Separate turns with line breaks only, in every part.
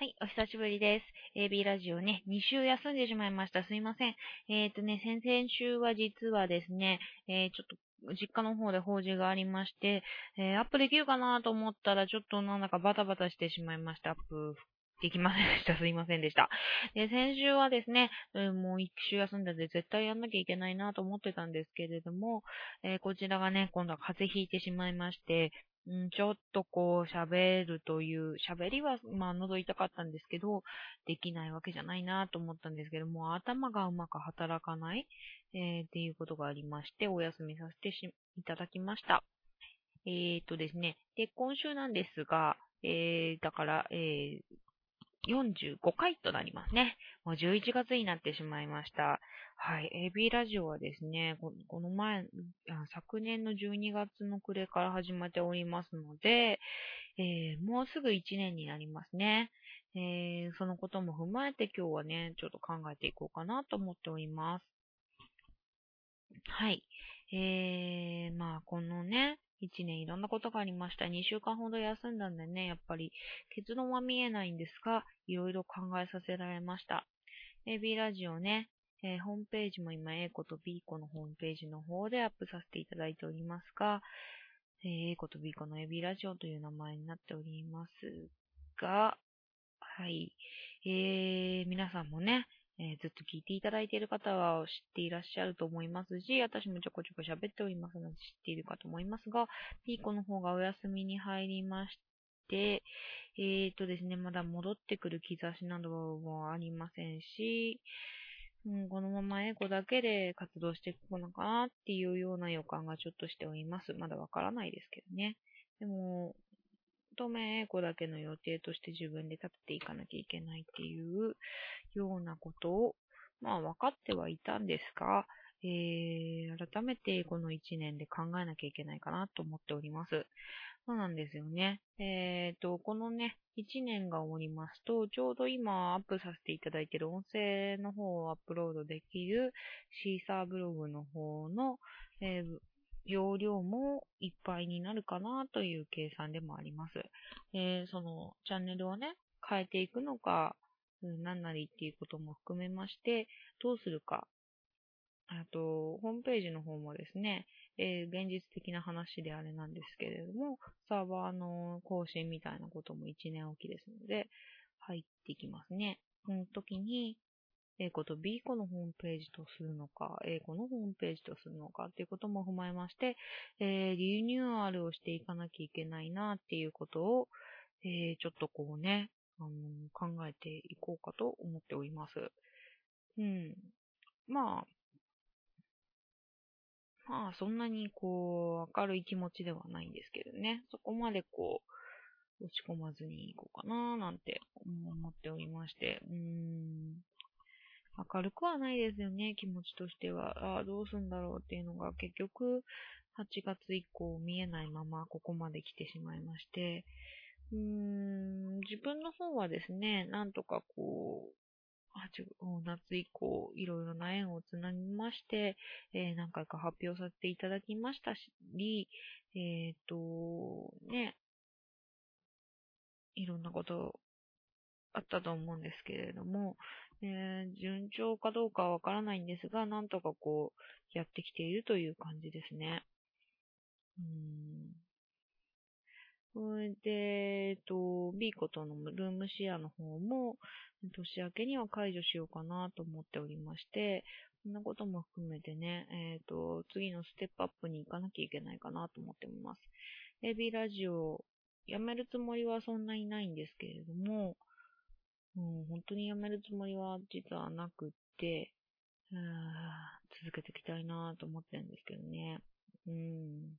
はい、お久しぶりです。AB ラジオね、2週休んでしまいました。すいません。えっ、ー、とね、先々週は実はですね、えー、ちょっと実家の方で法事がありまして、えー、アップできるかなと思ったら、ちょっとなんだかバタバタしてしまいました。アップできませんでした。すいませんでした。で、先週はですね、もう一週休んだんで絶対やんなきゃいけないなと思ってたんですけれども、えー、こちらがね、今度は風邪ひいてしまいまして、うん、ちょっとこう喋るという、喋りはまあ喉痛かったんですけど、できないわけじゃないなと思ったんですけども、頭がうまく働かない、えー、っていうことがありまして、お休みさせていただきました。えー、っとですね、で、今週なんですが、えー、だから、えー、45回となりますね。もう11月になってしまいました。はい。AB ラジオはですね、この前、昨年の12月の暮れから始まっておりますので、えー、もうすぐ1年になりますね。えー、そのことも踏まえて今日はね、ちょっと考えていこうかなと思っております。はい。えー、まあ、このね、一年いろんなことがありました。2週間ほど休んだんでね、やっぱり結論は見えないんですが、いろいろ考えさせられました。AB ラジオね、えー、ホームページも今 A 子と B 子のホームページの方でアップさせていただいておりますが、えー、A 子と B 子の AB ラジオという名前になっておりますが、はい。えー、皆さんもね、えー、ずっと聞いていただいている方は知っていらっしゃると思いますし、私もちょこちょこ喋っておりますので知っているかと思いますが、ピーコの方がお休みに入りまして、えーとですね、まだ戻ってくる兆しなどもありませんし、うん、このままエコだけで活動していくのかなっていうような予感がちょっとしております。まだわからないですけどね。でも、当面エコだけの予定として自分で立てていかなきゃいけないっていうようなことを、まあ分かってはいたんですが、えー、改めてこの1年で考えなきゃいけないかなと思っております。そうなんですよね。えーと、このね、1年が終わりますと、ちょうど今アップさせていただいている音声の方をアップロードできるシーサーブログの方の、えー、容量もいっぱいになるかなという計算でもあります。えー、そのチャンネルをね、変えていくのか、何なりっていうことも含めまして、どうするか。あと、ホームページの方もですね、えー、現実的な話であれなんですけれども、サーバーの更新みたいなことも1年おきですので、入ってきますね。その時に、A 子と B 子のホームページとするのか、A 子のホームページとするのかっていうことも踏まえまして、えー、リニューアルをしていかなきゃいけないなっていうことを、えー、ちょっとこうね、あの考えていこうかと思っております。うん。まあ、まあ、そんなにこう、明るい気持ちではないんですけどね。そこまでこう、落ち込まずにいこうかななんて思っておりまして。うーん。明るくはないですよね、気持ちとしては。ああ、どうすんだろうっていうのが結局、8月以降見えないままここまで来てしまいまして、うーん、自分の方はですね、なんとかこう、夏以降、いろいろな縁をつなぎまして、えー、何回か発表させていただきましたし、えっ、ー、と、ね、いろんなことあったと思うんですけれども、えー、順調かどうかはわからないんですが、なんとかこう、やってきているという感じですね。うん。で、えっと、B コとのルームシェアの方も、年明けには解除しようかなと思っておりまして、そんなことも含めてね、えっ、と、次のステップアップに行かなきゃいけないかなと思っております。AB ラジオ、やめるつもりはそんなにないんですけれども、う、本当にやめるつもりは実はなくって、続けていきたいなと思ってるんですけどね。うん。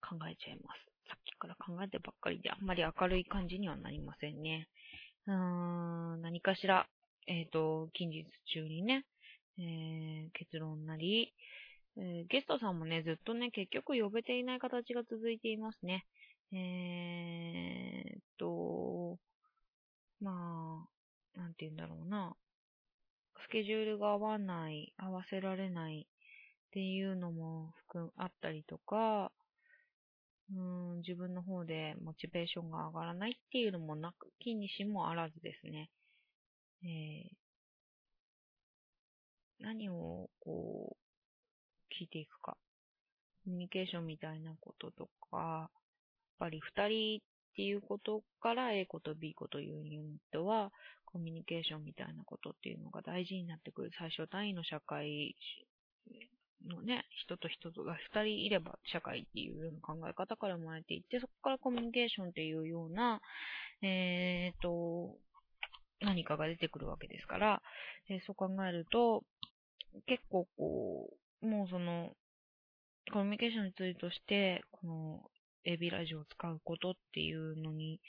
考えちゃいます。さっきから考えてばっかりであんまり明るい感じにはなりませんね。うん、何かしら、えっ、ー、と、近日中にね、えー、結論なり、えー、ゲストさんもね、ずっとね、結局呼べていない形が続いていますね。えー、と、まあ、なんて言うんだろうな。スケジュールが合わない、合わせられないっていうのも含あったりとか、うん、自分の方でモチベーションが上がらないっていうのもなく、気にしもあらずですね。えー、何をこう、聞いていくか。コミュニケーションみたいなこととか、やっぱり二人っていうことから A 子と B 子というユニットは、コミュニケーションみたいなことっていうのが大事になってくる。最初単位の社会のね、人と人とが二人いれば社会っていうような考え方から生まれていって、そこからコミュニケーションっていうような、えっ、と、何かが出てくるわけですから、えー、そう考えると、結構こう、もうその、コミュニケーションにツイートして、この、エビラジオを使うことっていうのに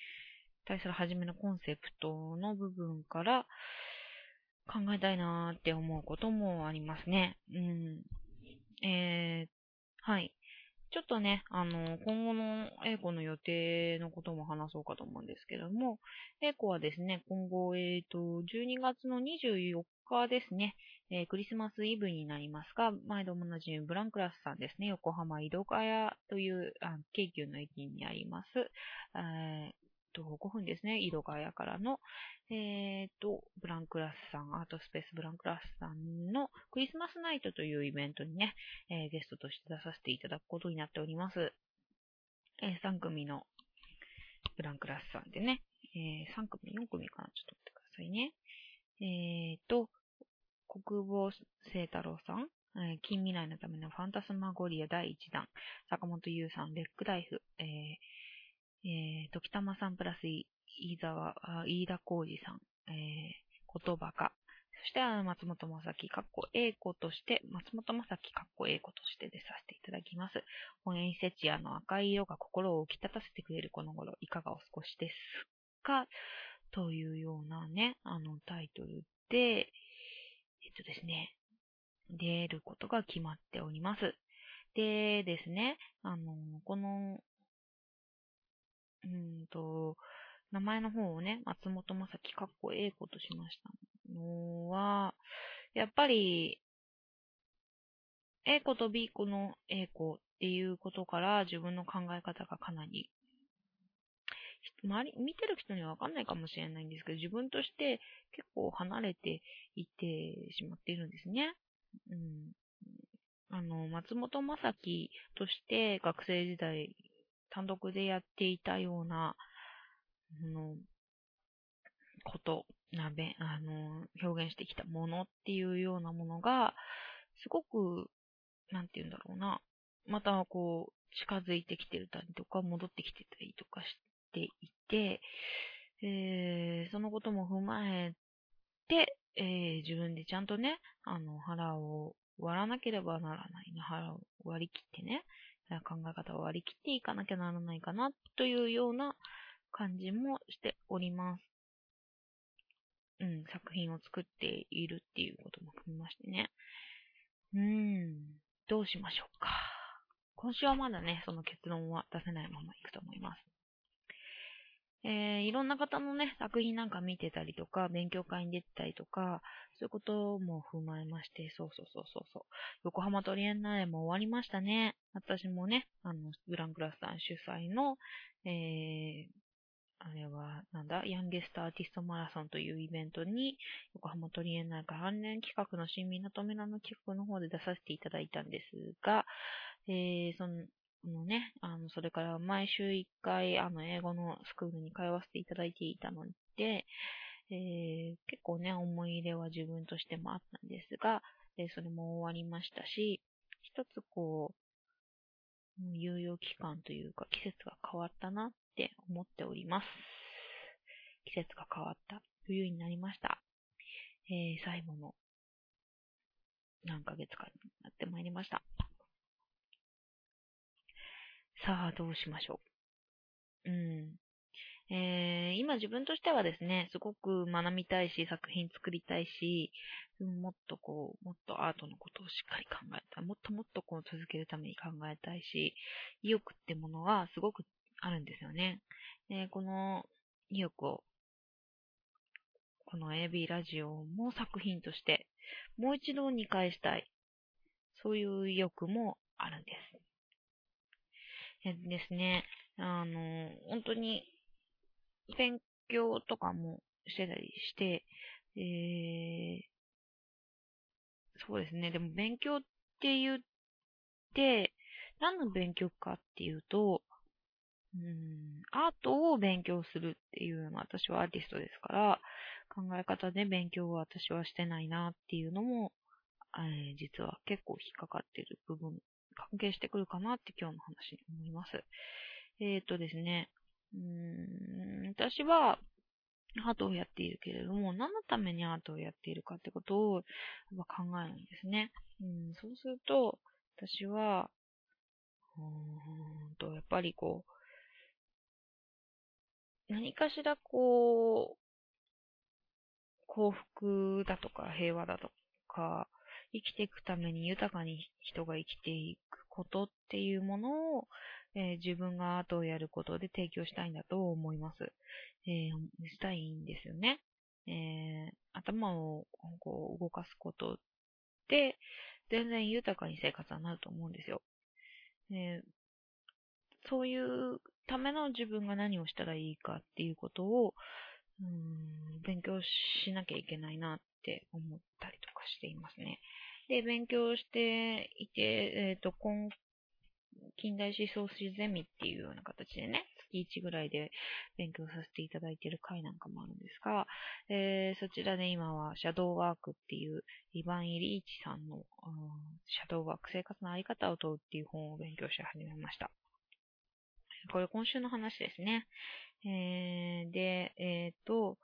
対する初めのコンセプトの部分から考えたいなーって思うこともありますね。うん。えー、はい。ちょっとね、あの、今後の英子の予定のことも話そうかと思うんですけども、英子はですね、今後、えっ、ー、と、12月の24日ですね、えー、クリスマスイブになりますが、毎度同じブランクラスさんですね、横浜井戸ヶ谷というあ京急の駅にあります、えー、と、5分ですね、井戸ヶ谷からの、えっ、ー、と、ブランクラスさん、アートスペースブランクラスさんのクリスマスナイトというイベントにね、えー、ゲストとして出させていただくことになっております。えー、3組のブランクラスさんでね、え3組、4組かな？ちょっと待ってくださいね。えっ、と、国防聖太郎さん、え近未来のためのファンタスマゴリア第1弾、坂本優さん、レックダイフ、えー、えー、時たまさんプラス飯沢、飯田浩二さん、えー、言葉か。そして、松本正樹、かっこ英子として、松本正樹、かっこ英子として出させていただきます。本園セチアの赤い色が心を浮き立たせてくれるこの頃、いかがお過ごしですか？というようなね、あのタイトルで、とですね、出ることが決まっております。でですね、あの、このうんと、名前の方をね、松本まさきかっこ英子としましたのは、やっぱり、A 子と B 子の A 子っていうことから自分の考え方がかなり、周り、見てる人にはわかんないかもしれないんですけど、自分として結構離れていってしまっているんですね。うん。あの、松本正樹として学生時代単独でやっていたような、あの、こと、なべ、あの、表現してきたものっていうようなものが、すごく、なんて言うんだろうな、またこう、近づいてきてたりとか、戻ってきてたりとかしてていて、えー、そのことも踏まえて、えー、自分でちゃんとね、あの、腹を割らなければならないね。腹を割り切ってね、考え方を割り切っていかなきゃならないかなというような感じもしております。うん、作品を作っているっていうことも含みましてね。うーん、どうしましょうか。今週はまだね、その結論は出せないままいくと思います。えー、いろんな方のね、作品なんか見てたりとか、勉強会に出てたりとか、そういうことも踏まえまして、そうそうそうそうそう。横浜トリエンナーレも終わりましたね。私もね、あの、グランクラスさん主催の、えー、あれは、なんだ、ヤンゲストアーティストマラソンというイベントに、横浜トリエンナーレ関連企画の新港村の企画の方で出させていただいたんですが、えー、その、のね、あの、それから毎週1回、あの、英語のスクールに通わせていただいていたので、えー、結構ね、思い入れは自分としてもあったんですが、えー、それも終わりましたし、一つこう、猶予期間というか季節が変わったなって思っております。季節が変わった冬になりました。えー、最後の何ヶ月かになってまいりました。さあ、どうしましょう。うん。えー、今自分としてはですね、すごく学びたいし、作品作りたいし、もっとこう、もっとアートのことをしっかり考えたい。もっともっとこう続けるために考えたいし、意欲ってものはすごくあるんですよね。で、この意欲を、この AB ラジオも作品として、もう一度見返したい。そういう意欲もあるんです。えですね、あの、本当に、勉強とかもしてたりして、えー、そうですね、でも勉強って言って、何の勉強かっていうと、うん、アートを勉強するっていうのは私はアーティストですから、考え方で勉強は私はしてないなっていうのも、えー、実は結構引っかかってる部分、係してくるかなって今日の話思います。えっ、ー、とですね、うーん、私はアートをやっているけれども、何のためにアートをやっているかってことを考えるんですね。うん、そうすると、私は、うーんと、やっぱりこう、何かしらこう、幸福だとか平和だとか、生きていくために豊かに人が生きていくことっていうものを、えー、自分がアートをやることで提供したいんだと思います。えー、したいんですよね。えー、頭をこう動かすことで、全然豊かに生活はなると思うんですよ。えそういうための自分が何をしたらいいかっていうことを、うん、勉強しなきゃいけないなって思ったりとかしていますね。で、勉強していて、えっ、ー、と、今、近代思想史ゼミっていうような形でね、月1ぐらいで勉強させていただいている回なんかもあるんですが、えー、そちらで今はシャドーワークっていうイヴァン・イリーチさんの、うん、シャドーワーク生活のあり方を問うっていう本を勉強し始めました。これ今週の話ですね。えー、で、えっ、ー、と、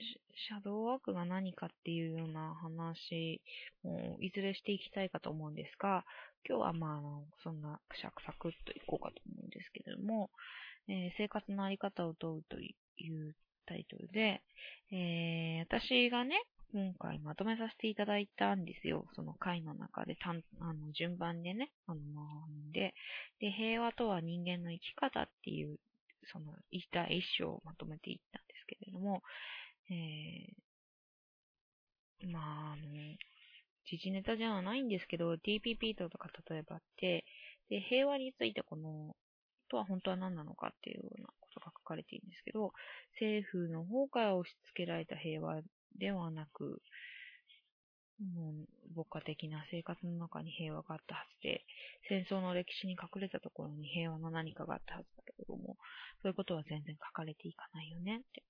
シャドーワークが何かっていうような話もいずれしていきたいかと思うんですが、今日はまあ、あの、そんなサクサクっといこうかと思うんですけれども、えー、生活のあり方を問うというタイトルで、えー、私がね、今回まとめさせていただいたんですよ。その回の中で、たんあの順番でね、あの、んで、で、平和とは人間の生き方っていう、その、一体一章をまとめていったんですけれども、えー、まあ、あの、時事ネタじゃないんですけど、TPP とか例えばあって、で、平和についてこの、とは本当は何なのかっていうようなことが書かれているんですけど、政府の方から押し付けられた平和ではなく、もう、牧歌的な生活の中に平和があったはずで、戦争の歴史に隠れたところに平和の何かがあったはずだけれども、そういうことは全然書かれていかないよねって。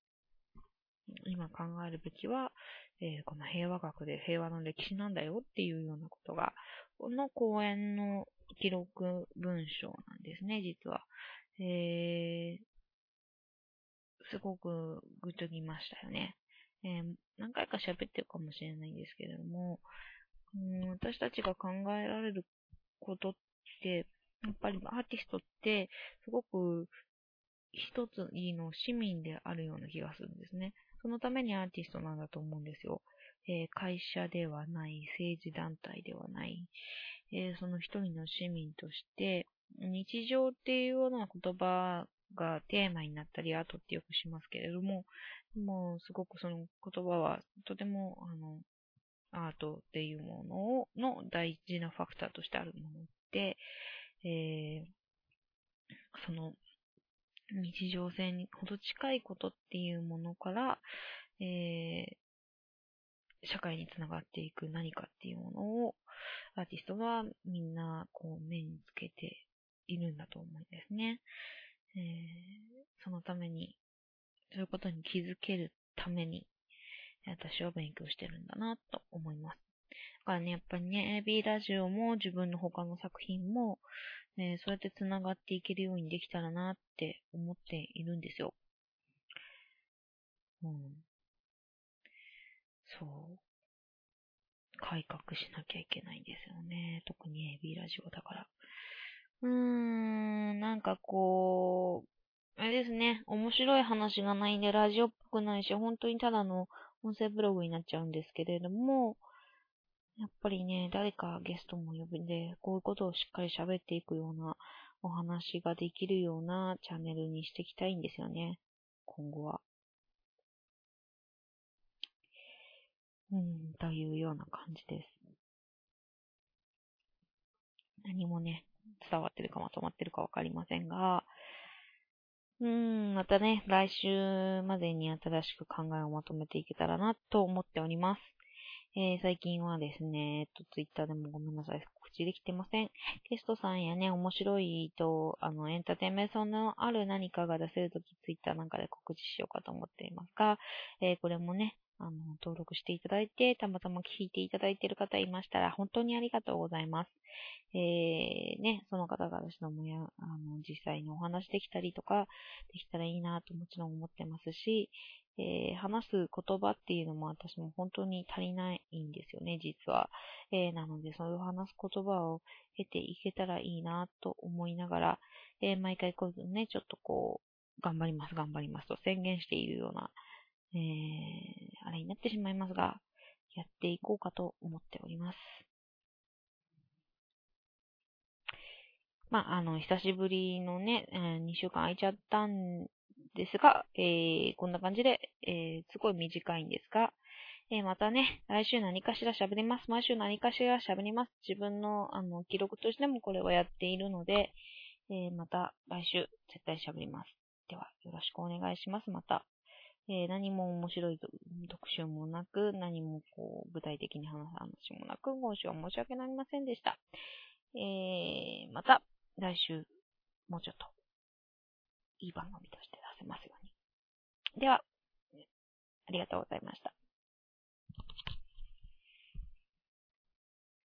今考えるべきは、えー、この平和学で平和の歴史なんだよっていうようなことが、この講演の記録文章なんですね、実は。えー、すごくグッときましたよね。えー、何回か喋ってるかもしれないんですけれども、うん、私たちが考えられることって、やっぱりアーティストって、すごく一ついいの市民であるような気がするんですね。そのためにアーティストなんだと思うんですよ。えー、会社ではない、政治団体ではない、えー、その一人の市民として、日常っていうような言葉がテーマになったり、アートってよくしますけれども、もうすごくその言葉はとても、あの、アートっていうものを、の大事なファクターとしてあるもので、えー、その、日常性にほど近いことっていうものから、えー、社会につながっていく何かっていうものを、アーティストはみんなこう目につけているんだと思うんですね。えー、そのためにそういうことに気づけるために、私は勉強してるんだなと思います。だからね、やっぱりね、AB ラジオも自分の他の作品も、えー、そうやって繋がっていけるようにできたらなって思っているんですよ。うん。そう。改革しなきゃいけないんですよね。特に AB ラジオだから。うーん、なんかこう、あれですね、面白い話がないんで、ラジオっぽくないし、本当にただの音声ブログになっちゃうんですけれども、やっぱりね、誰かゲストも呼んで、こういうことをしっかり喋っていくようなお話ができるようなチャンネルにしていきたいんですよね、今後は。うん、というような感じです。何もね、伝わってるかまとまってるかわかりませんが、うーん、またね、来週までに新しく考えをまとめていけたらなと思っております。えー、最近はですね、えっと、ツイッターでもごめんなさい、告知できてません。ゲストさんやね、面白いと、あの、エンターテインメントのある何かが出せるとき、ツイッターなんかで告知しようかと思っていますが、えー、これもね、あの、登録していただいて、たまたま聞いていただいている方いましたら、本当にありがとうございます。えー、ね、その方々のもや、あの、実際にお話できたりとか、できたらいいなともちろん思ってますし、えー、話す言葉っていうのも私も本当に足りないんですよね、実は。えー、なので、そういう話す言葉を得ていけたらいいなと思いながら、えー、毎回こうね、ちょっとこう、頑張ります、頑張りますと宣言しているような、えー、あれになってしまいますが、やっていこうかと思っております。まあ、あの、久しぶりのね、えー、2週間空いちゃったんですが、えー、こんな感じで、えー、すごい短いんですが、えー、またね、来週何かしら喋ります。毎週何かしら喋ります。自分の、あの、記録としてもこれはやっているので、えー、また来週絶対喋ります。では、よろしくお願いします。また、えー、何も面白い特集もなく、何もこう、具体的に話す話もなく、今週は申し訳ありませんでした。えー、また、来週、もうちょっと、いい番組としてせますように。では、ありがとうございました。